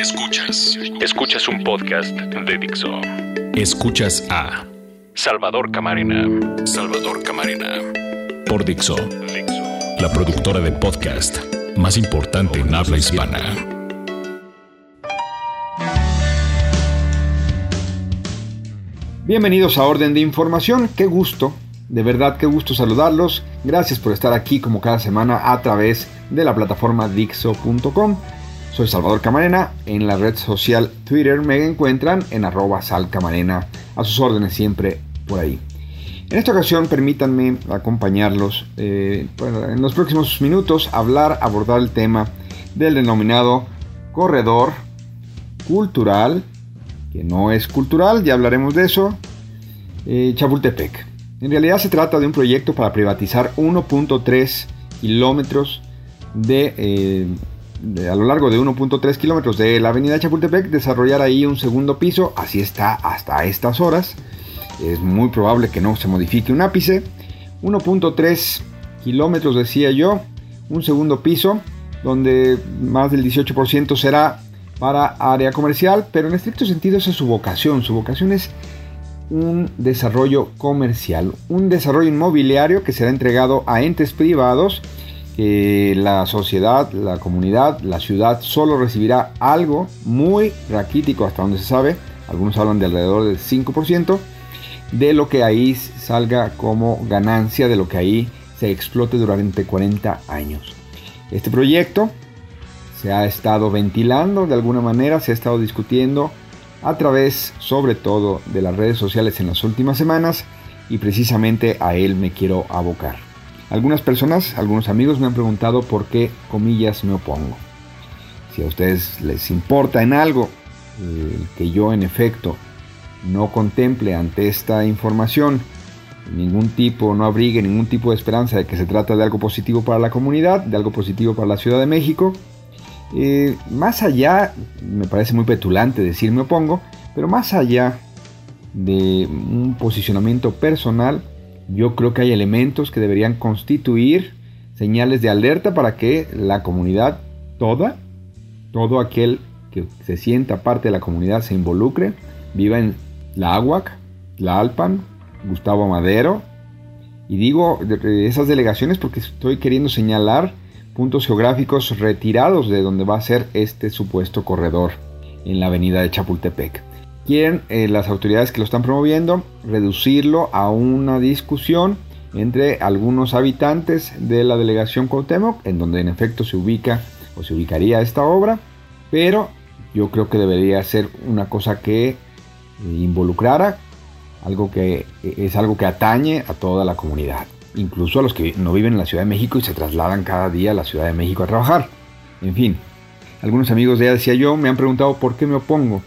Escuchas. Escuchas un podcast de Dixo. Escuchas a Salvador Camarena. Salvador Camarena. Por Dixo. La productora de podcast más importante en habla hispana. Bienvenidos a Orden de Información. Qué gusto de verdad, qué gusto saludarlos. Gracias por estar aquí como cada semana a través de la plataforma Dixo.com. Soy Salvador Camarena. En la red social Twitter me encuentran en arroba salcamarena. A sus órdenes siempre por ahí. En esta ocasión permítanme acompañarlos eh, en los próximos minutos hablar, abordar el tema del denominado corredor cultural, que no es cultural, ya hablaremos de eso, eh, Chapultepec. En realidad se trata de un proyecto para privatizar 1.3 kilómetros eh, de, a lo largo de 1.3 kilómetros de la avenida Chapultepec, desarrollar ahí un segundo piso, así está hasta estas horas. Es muy probable que no se modifique un ápice. 1.3 kilómetros decía yo, un segundo piso, donde más del 18% será para área comercial, pero en estricto sentido esa es su vocación. Su vocación es un desarrollo comercial, un desarrollo inmobiliario que será entregado a entes privados, que la sociedad, la comunidad, la ciudad solo recibirá algo muy raquítico hasta donde se sabe, algunos hablan de alrededor del 5%, de lo que ahí salga como ganancia, de lo que ahí se explote durante 40 años. Este proyecto se ha estado ventilando de alguna manera, se ha estado discutiendo a través sobre todo de las redes sociales en las últimas semanas y precisamente a él me quiero abocar. Algunas personas, algunos amigos me han preguntado por qué comillas me opongo. Si a ustedes les importa en algo eh, que yo en efecto no contemple ante esta información ningún tipo, no abrigue ningún tipo de esperanza de que se trata de algo positivo para la comunidad, de algo positivo para la Ciudad de México, eh, más allá, me parece muy petulante decir me opongo, pero más allá de un posicionamiento personal, yo creo que hay elementos que deberían constituir señales de alerta para que la comunidad toda, todo aquel que se sienta parte de la comunidad se involucre, viva en la Aguac, la Alpan, Gustavo Madero. Y digo esas delegaciones porque estoy queriendo señalar puntos geográficos retirados de donde va a ser este supuesto corredor en la avenida de Chapultepec. Quieren eh, las autoridades que lo están promoviendo reducirlo a una discusión entre algunos habitantes de la delegación Cuauhtémoc, en donde en efecto se ubica o se ubicaría esta obra, pero yo creo que debería ser una cosa que involucrara algo que eh, es algo que atañe a toda la comunidad incluso a los que no viven en la Ciudad de México y se trasladan cada día a la Ciudad de México a trabajar. En fin, algunos amigos de ya decía yo me han preguntado por qué me opongo.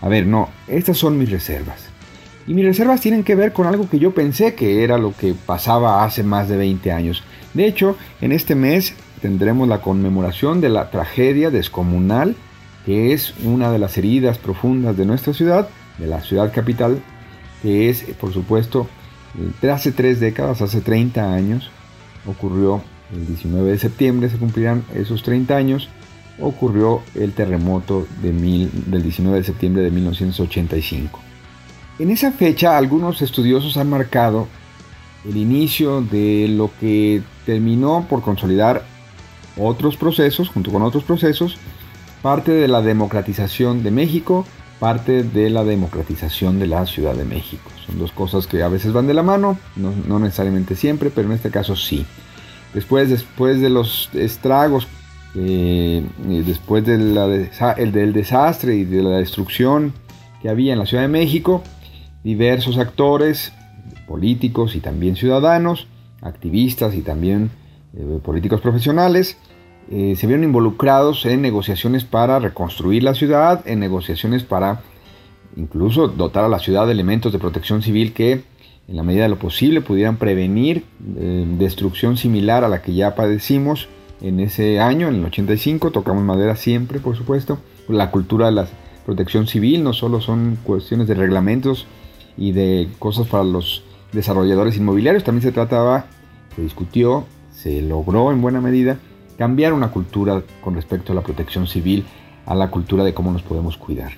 A ver, no, estas son mis reservas. Y mis reservas tienen que ver con algo que yo pensé que era lo que pasaba hace más de 20 años. De hecho, en este mes tendremos la conmemoración de la tragedia descomunal, que es una de las heridas profundas de nuestra ciudad, de la ciudad capital, que es, por supuesto, hace tres décadas, hace 30 años, ocurrió el 19 de septiembre, se cumplirán esos 30 años, ocurrió el terremoto de del 19 de septiembre de 1985. En esa fecha algunos estudiosos han marcado el inicio de lo que terminó por consolidar otros procesos, junto con otros procesos, parte de la democratización de México, parte de la democratización de la Ciudad de México. Son dos cosas que a veces van de la mano, no, necesariamente siempre, pero en este caso sí. Después, después de los estragos, eh, después del desastre y de la destrucción que había en la Ciudad de México, diversos actores, políticos y también ciudadanos, activistas y también eh, políticos profesionales, eh, se vieron involucrados en negociaciones para reconstruir la ciudad, en negociaciones para incluso dotar a la ciudad de elementos de protección civil que en la medida de lo posible pudieran prevenir eh, destrucción similar a la que ya padecimos en ese año, en el 85, tocamos madera siempre, por supuesto. La cultura de la protección civil no solo son cuestiones de reglamentos y de cosas para los desarrolladores inmobiliarios, también se trataba, se discutió, se logró en buena medida cambiar una cultura con respecto a la protección civil a la cultura de cómo nos podemos cuidar.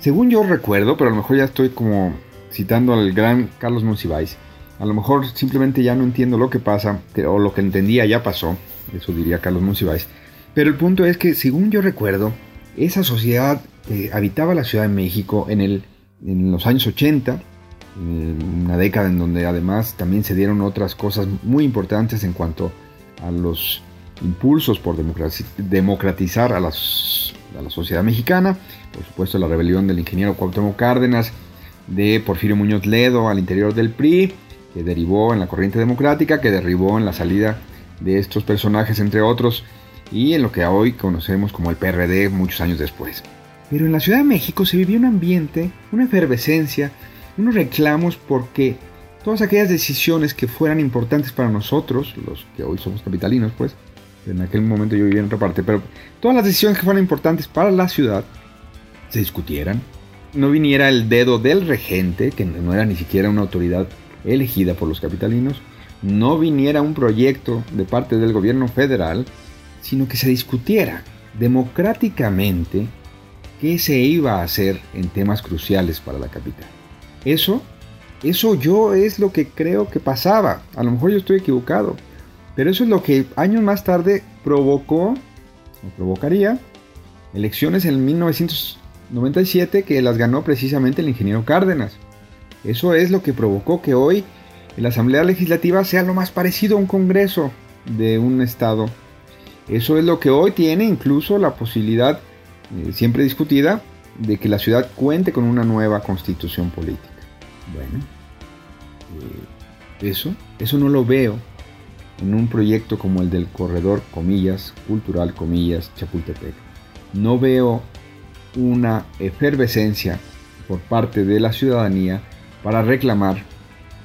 Según yo recuerdo, pero a lo mejor ya estoy como citando al gran Carlos Monsiváis, a lo mejor simplemente ya no entiendo lo que pasa, o lo que entendía ya pasó, eso diría Carlos Monsiváis, pero el punto es que, según yo recuerdo, esa sociedad que habitaba la Ciudad de México en, el, en los años 80, una década en donde además también se dieron otras cosas muy importantes en cuanto a los impulsos por democratizar a, a la sociedad mexicana, por supuesto la rebelión del ingeniero Cuauhtémoc Cárdenas, de Porfirio Muñoz Ledo al interior del PRI, que derivó en la corriente democrática, que derribó en la salida de estos personajes, entre otros, y en lo que hoy conocemos como el PRD muchos años después. Pero en la Ciudad de México se vivió un ambiente, una efervescencia, unos reclamos porque todas aquellas decisiones que fueran importantes para nosotros, los que hoy somos capitalinos, pues, en aquel momento yo vivía en otra parte, pero todas las decisiones que fueran importantes para la ciudad se discutieran, no viniera el dedo del regente, que no era ni siquiera una autoridad elegida por los capitalinos, no viniera un proyecto de parte del gobierno federal, sino que se discutiera democráticamente qué se iba a hacer en temas cruciales para la capital. Eso, eso yo es lo que creo que pasaba. A lo mejor yo estoy equivocado, pero eso es lo que años más tarde provocó, o provocaría, elecciones en 1997 que las ganó precisamente el ingeniero Cárdenas. Eso es lo que provocó que hoy la Asamblea Legislativa sea lo más parecido a un Congreso de un Estado. Eso es lo que hoy tiene incluso la posibilidad, eh, siempre discutida, de que la ciudad cuente con una nueva constitución política. Bueno, eh, eso, eso no lo veo en un proyecto como el del corredor, comillas, cultural, comillas, Chapultepec. No veo una efervescencia por parte de la ciudadanía para reclamar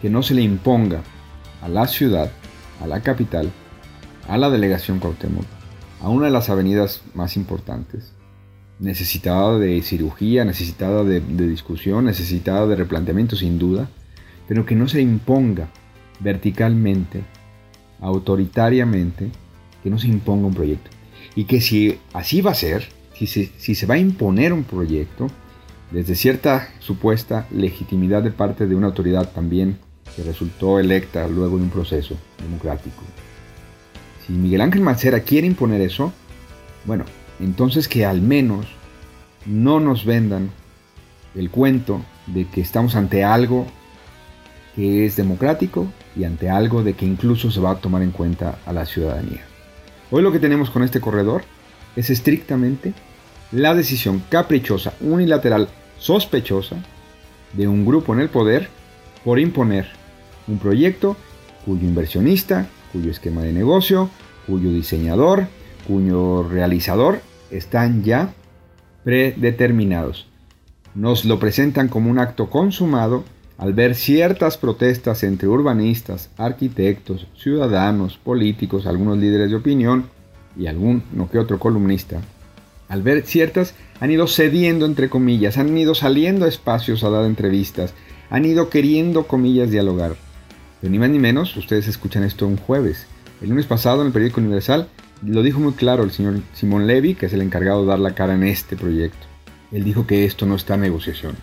que no se le imponga a la ciudad, a la capital, a la delegación Cuauhtémoc, a una de las avenidas más importantes, necesitada de cirugía, necesitada de, discusión, necesitada de replanteamiento sin duda, pero que no se imponga verticalmente, autoritariamente, que no se imponga un proyecto. Y que si así va a ser, si si se va a imponer un proyecto, desde cierta supuesta legitimidad de parte de una autoridad también que resultó electa luego de un proceso democrático. Si Miguel Ángel Mancera quiere imponer eso, bueno, entonces que al menos no nos vendan el cuento de que estamos ante algo que es democrático y ante algo de que incluso se va a tomar en cuenta a la ciudadanía. Hoy lo que tenemos con este corredor es estrictamente la decisión caprichosa, unilateral, sospechosa de un grupo en el poder por imponer un proyecto cuyo inversionista, cuyo esquema de negocio, cuyo diseñador, cuyo realizador están ya predeterminados. Nos lo presentan como un acto consumado al ver ciertas protestas entre urbanistas, arquitectos, ciudadanos, políticos, algunos líderes de opinión y algún no que otro columnista. Al ver ciertas, han ido cediendo entre comillas, han ido saliendo a espacios a dar entrevistas, han ido queriendo comillas dialogar. Pero ni más ni menos, ustedes escuchan esto un jueves. El lunes pasado en el periódico Universal lo dijo muy claro el señor Simón Levy, que es el encargado de dar la cara en este proyecto. Él dijo que esto no está en negociación.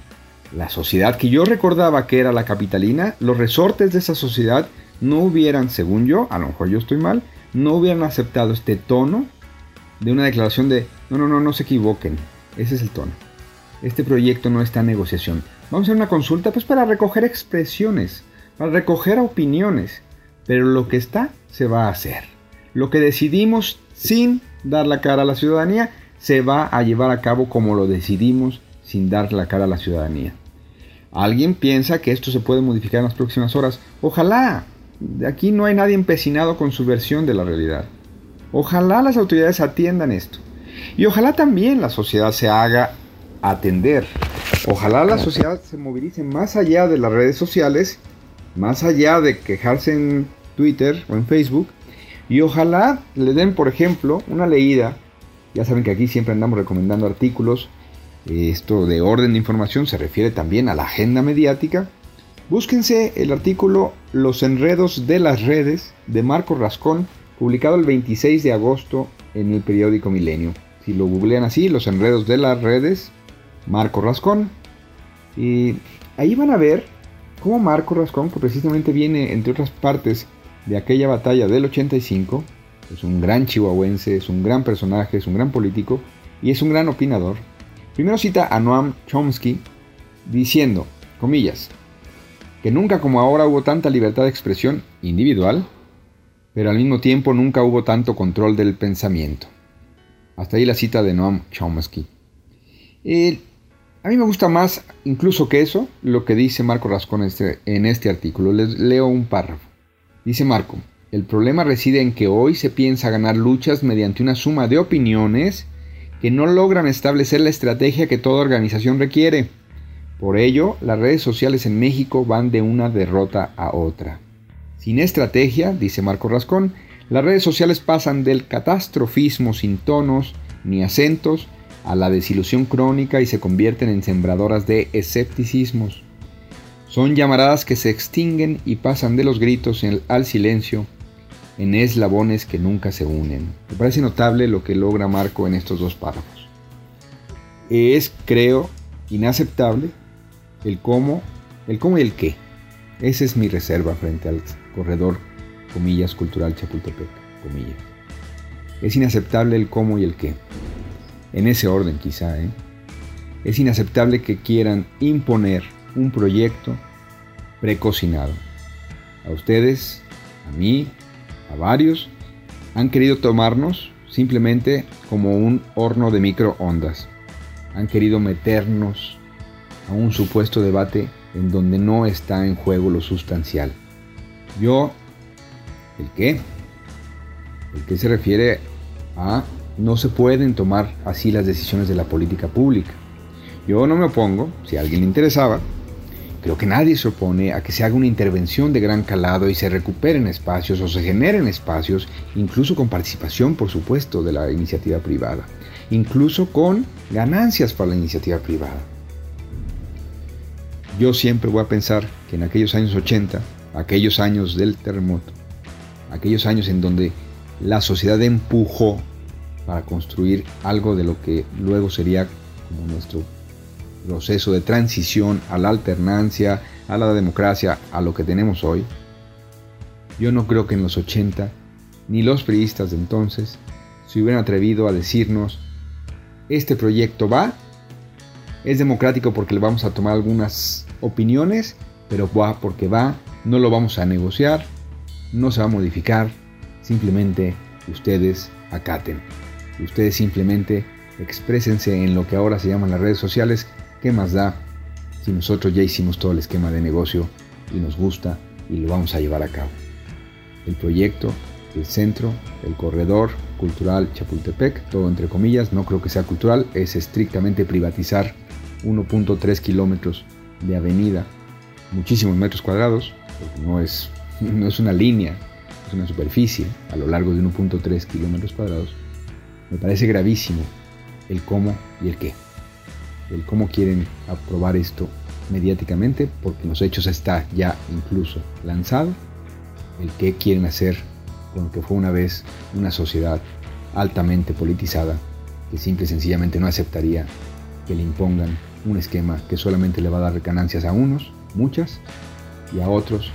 La sociedad que yo recordaba que era la capitalina, los resortes de esa sociedad no hubieran, según yo, a lo mejor yo estoy mal, no hubieran aceptado este tono de una declaración de no, no, no, no se equivoquen. Ese es el tono. Este proyecto no está en negociación. Vamos a hacer una consulta pues para recoger expresiones, para recoger opiniones, pero lo que está se va a hacer. Lo que decidimos sin dar la cara a la ciudadanía se va a llevar a cabo como lo decidimos sin dar la cara a la ciudadanía. ¿Alguien piensa que esto se puede modificar en las próximas horas? Ojalá. Aquí no hay nadie empecinado con su versión de la realidad. Ojalá las autoridades atiendan esto. Y ojalá también la sociedad se haga atender. Ojalá la sociedad se movilice más allá de las redes sociales, más allá de quejarse en Twitter o en Facebook, y ojalá le den, por ejemplo, una leída. Ya saben que aquí siempre andamos recomendando artículos. Esto de orden de información se refiere también a la agenda mediática. Búsquense el artículo Los enredos de las redes de Marco Rascón, publicado el 26 de agosto en el periódico Milenio Si lo googlean así, los enredos de las redes, Marco Rascón. Y ahí van a ver cómo Marco Rascón, que precisamente viene, entre otras partes, de aquella batalla del 85, es un gran chihuahuense, es un gran personaje, es un gran político y es un gran opinador. Primero cita a Noam Chomsky diciendo, comillas, que nunca como ahora hubo tanta libertad de expresión individual, pero al mismo tiempo nunca hubo tanto control del pensamiento. Hasta ahí la cita de Noam Chomsky. A mí me gusta más, incluso que eso, lo que dice Marco Rascón este, en este artículo. Les leo un párrafo. Dice Marco, el problema reside en que hoy se piensa ganar luchas mediante una suma de opiniones que no logran establecer la estrategia que toda organización requiere. Por ello, las redes sociales en México van de una derrota a otra. Sin estrategia, dice Marco Rascón, las redes sociales pasan del catastrofismo sin tonos ni acentos a la desilusión crónica y se convierten en sembradoras de escepticismos. Son llamaradas que se extinguen y pasan de los gritos al silencio en eslabones que nunca se unen. Me parece notable lo que logra Marco en estos dos párrafos. Es, creo, inaceptable el cómo, el cómo y el qué. Esa es mi reserva frente al corredor, comillas, cultural Chapultepec, comillas. Es inaceptable el cómo y el qué. En ese orden quizá, ¿eh? Es inaceptable que quieran imponer un proyecto precocinado. A ustedes, a mí, a varios, han querido tomarnos simplemente como un horno de microondas. Han querido meternos a un supuesto debate en donde no está en juego lo sustancial. Yo, ¿el qué? El que se refiere a no se pueden tomar así las decisiones de la política pública. Yo no me opongo, si a alguien le interesaba, Creo que nadie se opone a que se haga una intervención de gran calado y se recuperen espacios o se generen espacios, incluso con participación, por supuesto, de la iniciativa privada, incluso con ganancias para la iniciativa privada. Yo siempre voy a pensar que en aquellos años 80, aquellos años del terremoto, aquellos años en donde la sociedad empujó para construir algo de lo que luego sería como nuestro proceso de transición a la alternancia, a la democracia, a lo que tenemos hoy, yo no creo que en los 80 ni los periodistas de entonces se hubieran atrevido a decirnos, este proyecto va, es democrático porque le vamos a tomar algunas opiniones, pero va porque va, no lo vamos a negociar, no se va a modificar, simplemente ustedes acaten. Ustedes simplemente exprésense en lo que ahora se llaman las redes sociales ¿Qué más da si nosotros ya hicimos todo el esquema de negocio y nos gusta y lo vamos a llevar a cabo? El proyecto, el centro, el corredor cultural Chapultepec, todo entre comillas, no creo que sea cultural, es estrictamente privatizar 1.3 kilómetros de avenida, muchísimos metros cuadrados, porque no es, no es una línea, es una superficie a lo largo de 1.3 kilómetros cuadrados. Me parece gravísimo el cómo y el qué. El cómo quieren aprobar esto mediáticamente, porque los hechos está ya incluso lanzado, el qué quieren hacer con lo que fue una vez una sociedad altamente politizada, que simple y sencillamente no aceptaría que le impongan un esquema que solamente le va a dar ganancias a unos, muchas, y a otros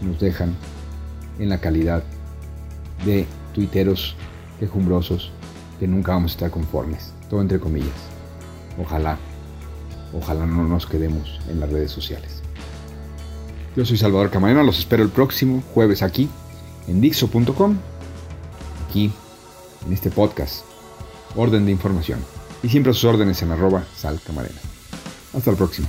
nos dejan en la calidad de tuiteros quejumbrosos que nunca vamos a estar conformes, todo entre comillas. Ojalá Ojalá no nos quedemos en las redes sociales. Yo soy Salvador Camarena, los espero el próximo jueves aquí en Dixo.com, aquí en este podcast, Orden de Información. Y siempre a sus órdenes en arroba Sal Camarena. Hasta el próximo.